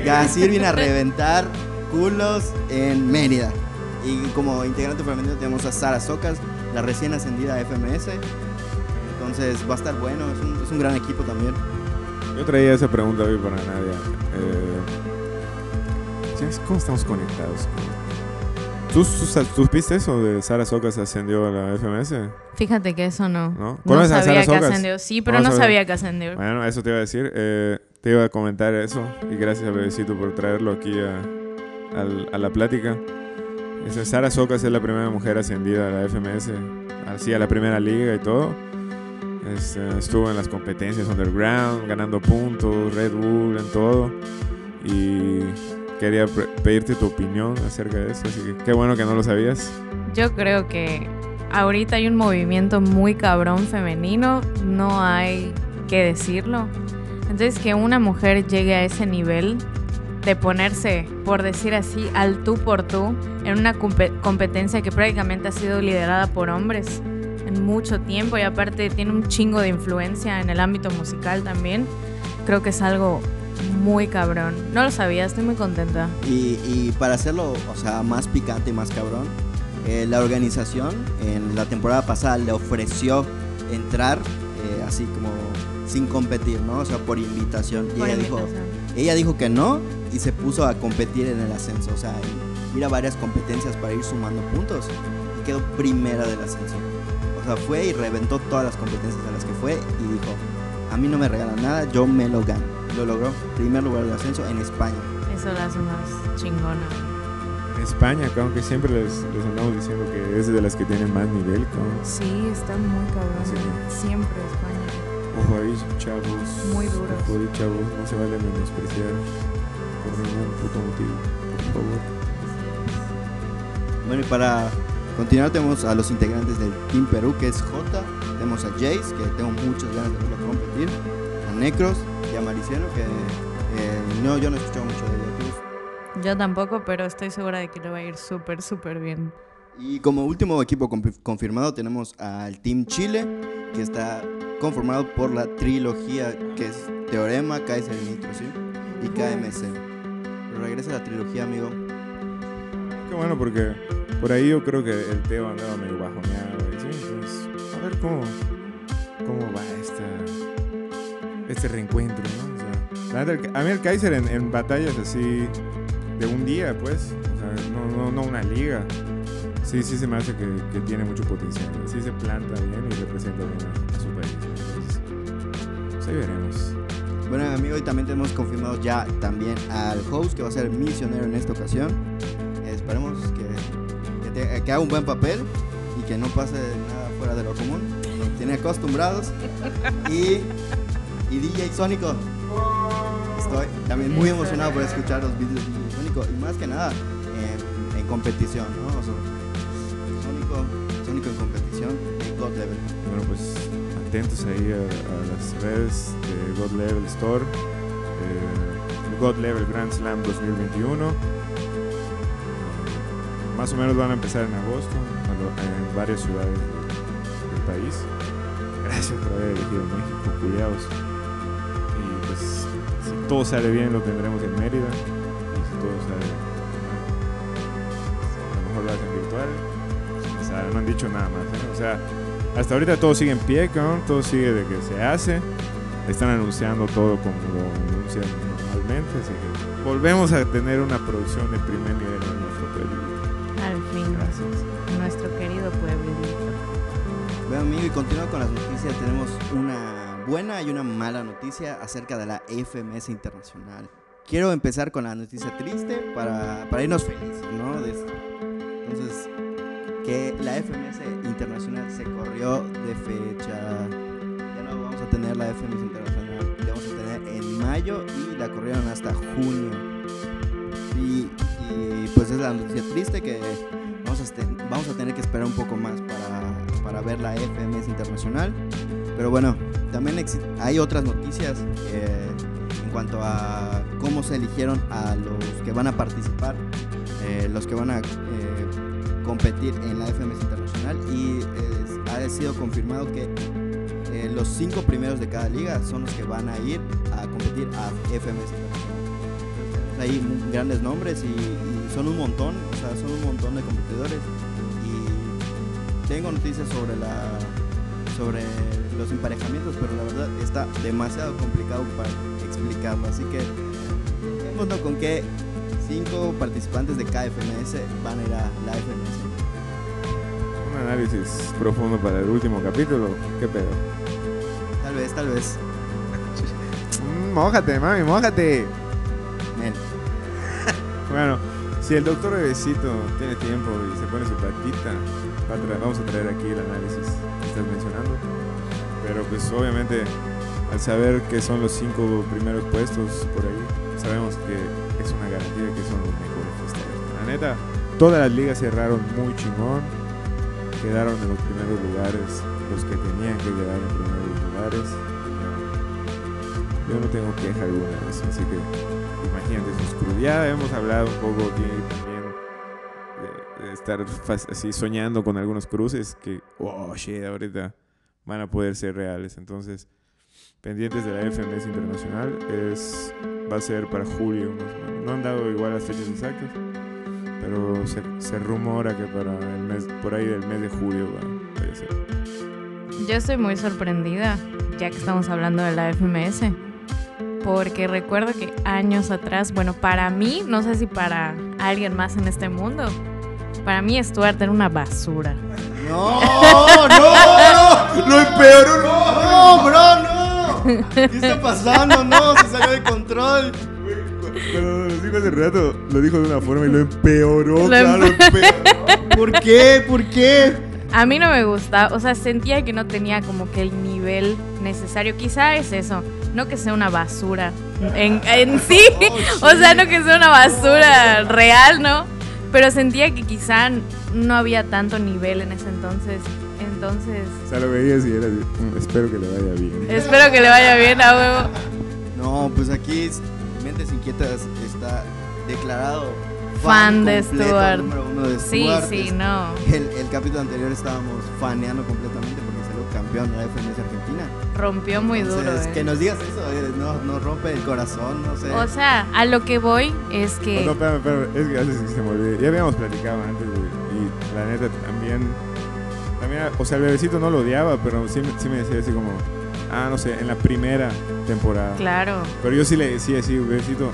Gasir viene a reventar culos en Mérida. Y como integrante femenino tenemos a Sara Socas, la recién ascendida a FMS. Entonces va a estar bueno, es un, es un gran equipo también. Yo traía esa pregunta hoy para Nadia. Eh, ¿sabes ¿Cómo estamos conectados? ¿Tú, tú, viste eso de Sara Socas ascendió a la FMS? Fíjate que eso no. ¿No? No ¿Conoces a sabía Sara que ascendió. Sí, pero No no sabía. sabía que ascendió. Bueno, eso te iba a decir. eh, te iba a comentar eso. Y gracias a Bebecito por traerlo aquí a, al- a la plática. Esa Sara Socas es la primera mujer ascendida a la FMS. Así a la primera liga y todo. Este, estuvo en las competencias underground, ganando puntos, Red Bull, en todo. Y quería pedirte tu opinión acerca de eso. Así que qué bueno que no lo sabías. Yo creo que ahorita hay un movimiento muy cabrón femenino, no hay que decirlo. Entonces que una mujer llegue a ese nivel de ponerse, por decir así, al tú por tú en una compe- competencia que prácticamente ha sido liderada por hombres en mucho tiempo y aparte tiene un chingo de influencia en el ámbito musical también. Creo que es algo muy cabrón. No lo sabía, estoy muy contenta. Y, y para hacerlo, o sea, más picante y más cabrón, eh, la organización en la temporada pasada le ofreció entrar eh, así como sin competir, ¿no? O sea, por invitación. Y ella dijo, ella dijo que no y se puso a competir en el ascenso. O sea, ir a varias competencias para ir sumando puntos. Y quedó primera del ascenso. O sea, fue y reventó todas las competencias a las que fue y dijo, a mí no me regalan nada, yo me lo gano. Lo logró. Primer lugar del ascenso en España. Eso la hace más chingona. España, que aunque siempre les, les andamos diciendo que es de las que tienen más nivel. cabrón. Sí, está muy cabrón. Siempre España. Ojo ahí, chavos. Muy duros. Ojo ahí, chavos. No se vale menospreciar por ningún puto motivo. Por favor. Bueno, y para continuar tenemos a los integrantes del Team Perú, que es J. Tenemos a Jace, que tengo muchas ganas de verlo competir. Necros y a Mariciano, que eh, no, yo no he escuchado mucho de ellos. Yo tampoco, pero estoy segura de que le va a ir súper, súper bien. Y como último equipo confi- confirmado tenemos al Team Chile, que está conformado por la trilogía que es Teorema, Kaiser ¿sí? Y KMC. Pero regresa la trilogía, amigo. Qué bueno porque por ahí yo creo que el Teo andaba medio bajoneado. sí, entonces, a ver cómo, cómo va esta, este reencuentro, ¿no? O sea, a mí el Kaiser en, en batallas así de un día, pues, no, no, no una liga. Sí, sí se me hace que, que tiene mucho potencial. Sí se planta bien y representa bien a, su país. Entonces, pues ahí veremos. Bueno, amigo, y también tenemos confirmado ya también al host que va a ser misionero en esta ocasión. Esperemos que, que, que haga un buen papel y que no pase nada fuera de lo común. Tiene acostumbrados. Y, y DJ Sónico. Estoy también muy emocionado por escuchar los vídeos de DJ Sónico y más que nada en, en competición, ¿no? O sea, Sónico, Sónico en competición God Level. Bueno, pues atentos ahí a, las redes de God Level Store, eh, God Level Grand Slam 2021. Eh, Más o menos van a empezar en agosto en varias ciudades del, país. Gracias por haber elegido México, culiados. Todo sale bien, lo tendremos en Mérida. Y si todo sale mal, a lo mejor lo hacen virtual. O sea, no han dicho nada más. ¿eh? O sea, hasta ahorita todo sigue en pie, cabrón. Todo sigue de que se hace. Están anunciando todo como lo anuncian normalmente. Así que volvemos a tener una producción de primer nivel en nuestro pueblo. Al fin, Gracias. nuestro querido pueblito. Bueno, amigo, y continuando con las noticias, tenemos una buena y una mala noticia acerca de la FMS Internacional. Quiero empezar con la noticia triste para, para irnos felices, ¿no? De esto. Entonces, que la FMS Internacional se corrió de fecha. Ya no vamos a tener la FMS Internacional, la vamos a tener en mayo y la corrieron hasta junio. Y, y, pues es la noticia triste que vamos a, vamos a tener que esperar un poco más para, para ver la FMS Internacional. Pero bueno, también hay otras noticias eh, en cuanto a cómo se eligieron a los que van a participar, eh, los que van a eh, competir en la FMS Internacional. Y ha sido confirmado que los cinco primeros de cada liga son los que van a ir a competir a FMS Internacional. Mu- grandes nombres y, y son un montón, o sea, son un montón de competidores. Y tengo noticias sobre la sobre los emparejamientos, pero la verdad está demasiado complicado para explicarlo. Así que démonos con que cinco participantes de KFMS van a ir a la FMS. Un análisis profundo para el último capítulo. ¿Qué pedo? Tal vez, tal vez. Mm, mójate, mami, mójate. Nel. Bueno, si el doctor Bebecito tiene tiempo y se pone su patita, vamos a traer aquí el análisis que estás mencionando. Pero pues obviamente al saber que son los cinco primeros puestos por ahí, sabemos que es una garantía que son los mejores. La neta, todas las ligas cerraron muy chingón. Quedaron en los primeros lugares los que tenían que quedar en primeros lugares. Yo no tengo queja alguna de eso, así que imagínate sus. Ya hemos hablado un poco aquí también de, de estar así soñando con algunos cruces que, oh shit, ahorita van a poder ser reales. Entonces, pendientes de la FMS Internacional, es, va a ser para julio más o menos. No han dado igual las fechas exactas, pero se, se rumora que para el mes, por ahí del mes de julio va, a ser. Yo estoy muy sorprendida, ya que estamos hablando de la FMS, porque recuerdo que años atrás, bueno, para mí, no sé si para alguien más en este mundo, para mí Stuart era una basura. No, no, no, lo empeoró, no, bro, no. ¿Qué está pasando? No, se salió de control. Pero lo dijo hace rato, lo dijo de una forma y lo empeoró, Lo claro, empeoró. ¿Por qué? ¿Por qué? A mí no me gusta, o sea, sentía que no tenía como que el nivel necesario. Quizá es eso, no que sea una basura en, en sí, o sea, no que sea una basura real, ¿no? Pero sentía que quizá no había tanto nivel en ese entonces. Entonces, O sea, lo veías y era así, "Mm, espero que le vaya bien. espero que le vaya bien a huevo. No, pues aquí es- Mentes Inquietas está declarado Fan de completo, Stuart. número uno de Sí, Stuart. sí, no. El, el capítulo anterior estábamos faneando completamente porque campeón de la FMS Argentina. Rompió muy duro. Entonces, eh. que nos digas eso, eh, no, rompe el corazón, no sé. O sea, a lo que voy es Oh, que... no, espérame, espérame, es que antes que se me olvide. Ya habíamos platicado antes, güey. Y la neta también, también, o sea, el bebecito no lo odiaba, pero sí, me- sí me decía así como, ah, no sé, en la primera temporada. Claro. Pero yo sí le decía así, bebecito,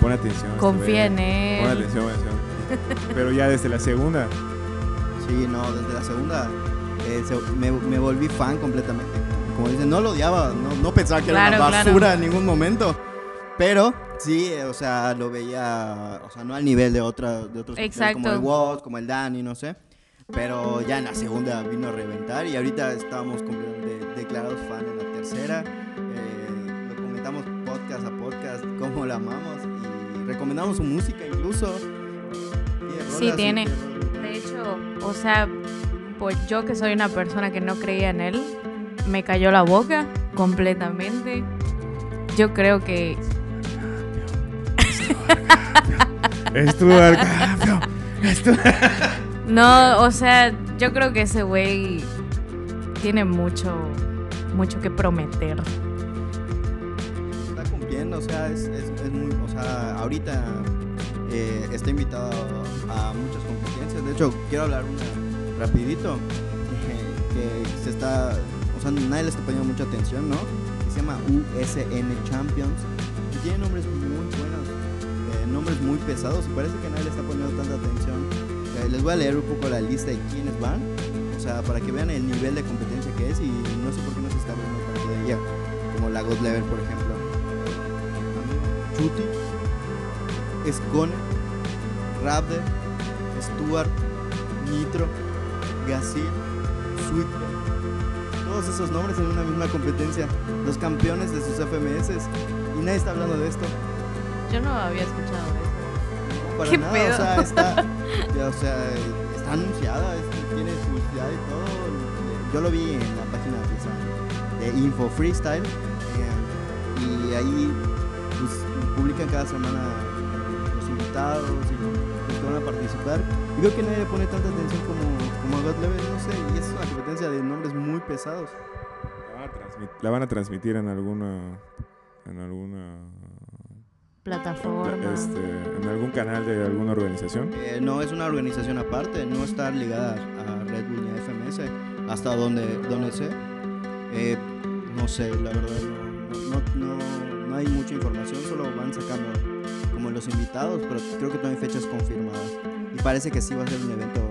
pon atención. este Confía en bebé, Pon él. atención, pon atención. Pero ya desde la segunda, Sí, no, desde la segunda eh, se- me, me volví fan completamente. Como dicen, no lo odiaba, no, no pensaba que era Claro, una claro. basura en ningún momento. Pero sí, eh, o sea, lo veía, o sea, no al nivel de, otra, de otros como el Woz, como el Danny, no sé. Pero ya en la segunda vino a reventar y ahorita estábamos completamente declarados fan en la tercera. Eh, lo comentamos podcast a podcast, cómo la amamos y recomendamos su música incluso. Sí, tiene. De hecho, o sea, pues yo que soy una persona que no creía en él, me cayó la boca completamente. Yo creo que Campion, Stuart- no, o sea, yo creo que ese güey tiene mucho mucho que prometer. está cumpliendo, o sea, es, es, es muy, o sea, ahorita eh, está invitado a muchas competencias. De hecho, quiero hablar una rapidito eh, que se está, o sea, nadie le está poniendo mucha atención, ¿no? Que se llama USN Champions y tiene nombres muy buenos, eh, nombres muy pesados y parece que nadie le está poniendo tanta atención. Eh, les voy a leer un poco la lista de quiénes van, o sea, para que vean el nivel de competencia que es y no sé por qué no se está hablando tanto de ella, como la God Level, por ejemplo. Chuti, Escone, Raptor, Stuart, Nitro, Gasil, Sweetbell. Todos esos nombres en una misma competencia, los campeones de sus FMS. Y nadie está hablando de esto. Yo no había escuchado eso. No, para ¿Qué nada, pedo? o sea, está, ya, o sea, está anunciada, es- tiene publicidad y todo. Yo lo vi en la página de, esa- de Info Freestyle eh, y ahí pues, publican cada semana los invitados y los que van a participar. Y veo que nadie le pone tanta atención como, como a God Level, no sé, y es una competencia de nombres muy pesados. La van a transmit- La van a transmitir en alguna. En alguna. Plataforma. Este, en algún canal de alguna organización. Eh, no es una organización aparte, no está ligada a Red Bull ni a FMS, hasta donde, donde sé. Eh, no sé, la verdad, no, no, no- no hay mucha información, solo van sacando como los invitados, pero creo que no hay fechas confirmadas. Parece que sí va a ser un evento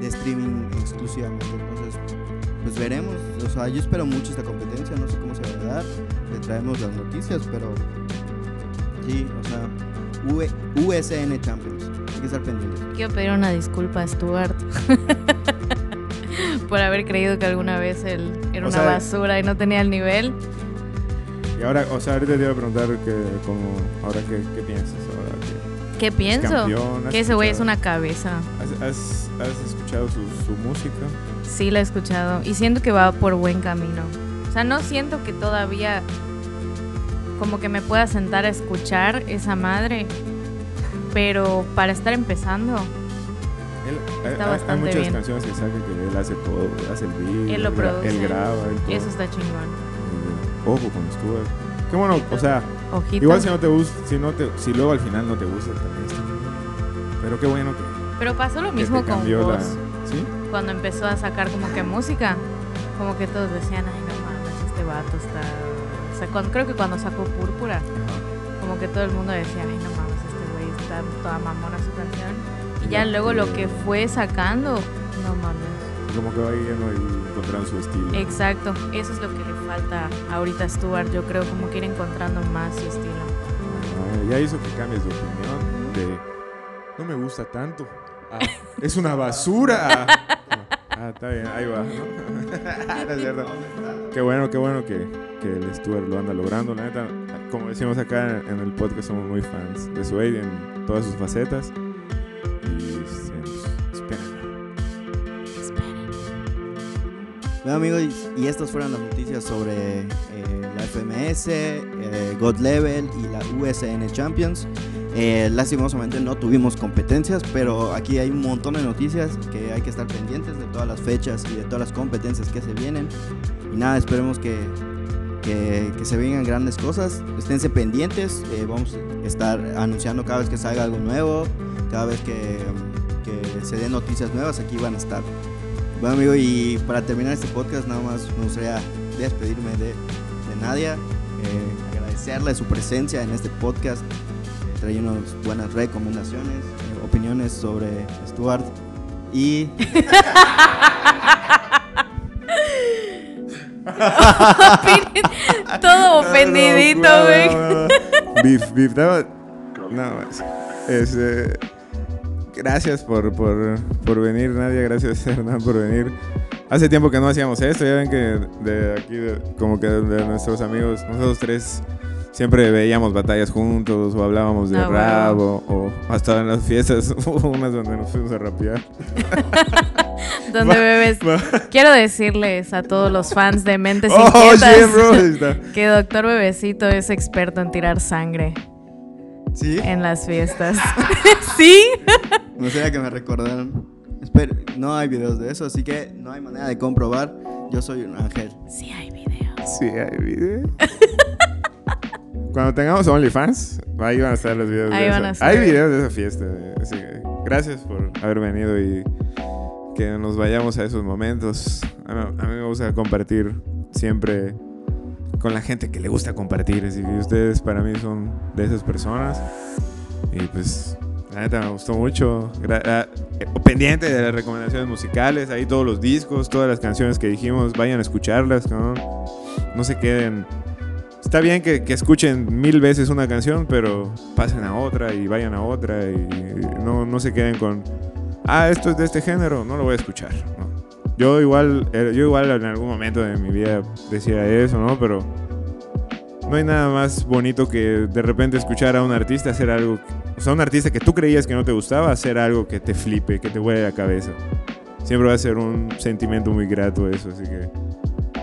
de streaming exclusivamente, entonces pues veremos. O sea, yo espero mucho esta competencia, no sé cómo se va a dar, le traemos las noticias, pero sí, o sea, UE USN Champions, hay que estar pendientes. Quiero pedir una disculpa a Stuart por haber creído que alguna vez él era O una sea, basura y no tenía el nivel. Y ahora, o sea, ahorita te iba a preguntar que, como, ahora qué, qué piensas ahora ¿Qué pienso? campeón, ¿has Que ese güey es una cabeza. ¿Has, has, has escuchado su, su música? Sí, la he escuchado. Y siento que va por buen camino. O sea, no siento que todavía como que me pueda sentar a escuchar esa madre. Pero para estar empezando, Él, hay- Está hay- hay, bastante muchas bien. canciones que saca que él hace todo, hace el beat, Él lo gra- produce. él graba, él todo. eso está chingón. Ojo con Stuart. Qué bueno, o sea, Ojito. igual si no te gusta, si no te, si luego al final no te gusta también está. Pero qué bueno que, Pero pasó lo mismo con cambió la, vos. ¿sí? Cuando empezó a sacar como que música. Como que todos decían, ay, no mames, este vato está... O sea, cuando- creo que cuando sacó Púrpura, como que todo el mundo decía, ay, no mames, este güey está toda mamona su canción. Y ya luego lo que fue sacando, no mames. Como que va yendo y encontrando su estilo. Exacto, eso es lo que falta ahorita Stuart, yo creo, como que ir encontrando más su estilo. Ah, ya hizo que cambies de opinión de no me gusta tanto. Ah, es una basura. Ah, está bien, ahí va. ¿no? Qué bueno, qué bueno que, que el Stuart lo anda logrando. La neta, como decimos acá en el podcast, somos muy fans de Suede en todas sus facetas. Bueno amigos, y estas fueron las noticias sobre eh, la FMS, eh, God Level y la USN Champions. Eh, lastimosamente no tuvimos competencias, pero aquí hay un montón de noticias que hay que estar pendientes de todas las fechas y de todas las competencias que se vienen. Y nada, esperemos que, que, que se vengan grandes cosas. Esténse pendientes, eh, vamos a estar anunciando cada vez que salga algo nuevo, cada vez que, que se den noticias nuevas, aquí van a estar. Bueno, amigo, y para terminar este podcast, nada más me gustaría despedirme de, de Nadia, eh, agradecerle su presencia en este podcast, trae unas buenas recomendaciones, eh, opiniones sobre Stuart y... Todo ofendidito, güey. Beef, beef. No, no, es, eh, gracias por, por, por venir, Nadia. Gracias, Hernán, por venir. Hace tiempo que no hacíamos esto. Ya ven que de aquí, de- como que de nuestros amigos, nosotros tres siempre veíamos batallas juntos o hablábamos de Ah, rap o, o hasta en las fiestas, unas donde nos fuimos a rapear. Donde bebes. Quiero decirles a todos los fans de Mentes Oh, Inquietas shit, bro. Que Doctor Bebecito es experto en tirar sangre ¿Sí? en las fiestas. ¿Sí? Me gustaría que me recordaran. Espero, no hay videos de eso, así que no hay manera de comprobar. Yo soy un ángel. Sí hay videos. Sí, hay video. Cuando tengamos OnlyFans, ahí van a estar los videos. Ahí de van esa- a estar. Hay videos de esa fiesta. Así que gracias por haber venido y que nos vayamos a esos momentos. A mí, a mí me gusta compartir siempre con la gente que le gusta compartir. Así que ustedes para mí son de esas personas. Y pues, la neta me gustó mucho. Gra- ah, eh, pendiente de las recomendaciones musicales. Ahí todos los discos, todas las canciones que dijimos. Vayan a escucharlas, ¿no? No se queden. Está bien que, que escuchen mil veces una canción, pero pasen a otra y vayan a otra y no, no se queden con, ah, esto es de este género, no lo voy a escuchar. ¿no? Yo igual, eh, yo igual en algún momento de mi vida decía eso, ¿no? Pero no hay nada más bonito que de repente escuchar a un artista hacer algo, o sea, un artista que tú creías que no te gustaba, hacer algo que te flipe, que te vuele la cabeza. Siempre va a ser un sentimiento muy grato eso, así que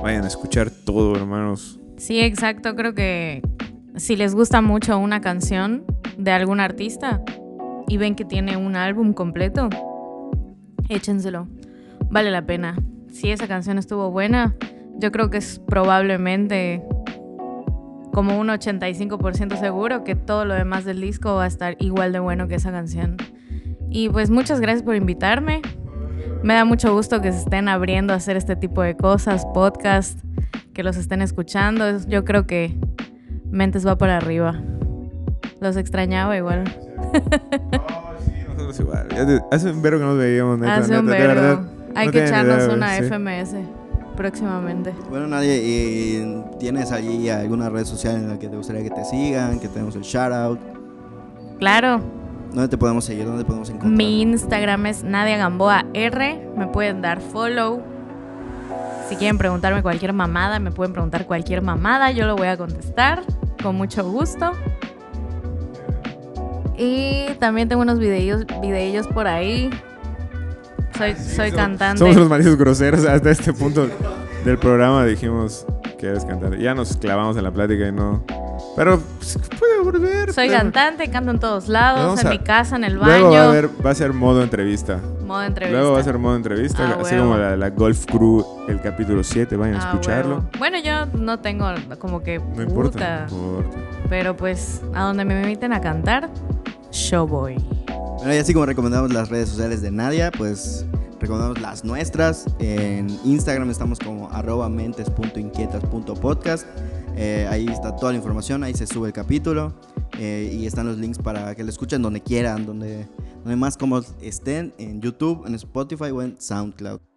vayan a escuchar todo, hermanos. Sí, exacto. Creo que si les gusta mucho una canción de algún artista y ven que tiene un álbum completo, échenselo. Vale la pena. Si esa canción estuvo buena, yo creo que es probablemente como un 85% seguro que todo lo demás del disco va a estar igual de bueno que esa canción. Y pues muchas gracias por invitarme. Me da mucho gusto que se estén abriendo a hacer este tipo de cosas, podcast, que los estén escuchando. Es- Yo creo que Mentes va para arriba. Los extrañaba igual. sí, nosotros igual. Hace un verbo que nos veíamos, neta. Hace un neta, de vergo. verdad. Hay no que echarnos idea, una sí. FMS próximamente. Bueno, nadie, ¿y ¿tienes allí alguna red social en la que te gustaría que te sigan? Que tenemos el shoutout. Claro, ¿Dónde te podemos seguir? ¿Dónde podemos encontrar? mi Instagram es Nadia Gamboa R. Me pueden dar follow. Si quieren preguntarme cualquier mamada, me pueden preguntar cualquier mamada. Yo lo voy a contestar con mucho gusto. Y también tengo unos videillos, videillos por ahí. Soy, soy Somos- cantante. Somos unos malditos groseros hasta este punto del programa. Dijimos que eres cantante. Ya nos clavamos en la plática y no. Pero pues, puede volver. Soy cantante, canto en todos lados, en a- mi casa, en el baño. Luego va a, haber, va a ser modo entrevista. Modo entrevista. Luego va a ser modo entrevista. Ah, así huevo. como la, la Golf Crew, el capítulo 7. Vayan a Ah, escucharlo. huevo. Bueno, yo no tengo como que No puta, importa. No importa. pero pues a donde me inviten a cantar, show voy. Bueno, y así como recomendamos las redes sociales de Nadia, pues recomendamos las nuestras. En Instagram estamos como arroba mentes.inquietas.podcast. Eh, ahí está toda la información, ahí se sube el capítulo eh, y están los links para que lo escuchen donde quieran, donde, donde más cómodos estén, en YouTube, en Spotify o en SoundCloud.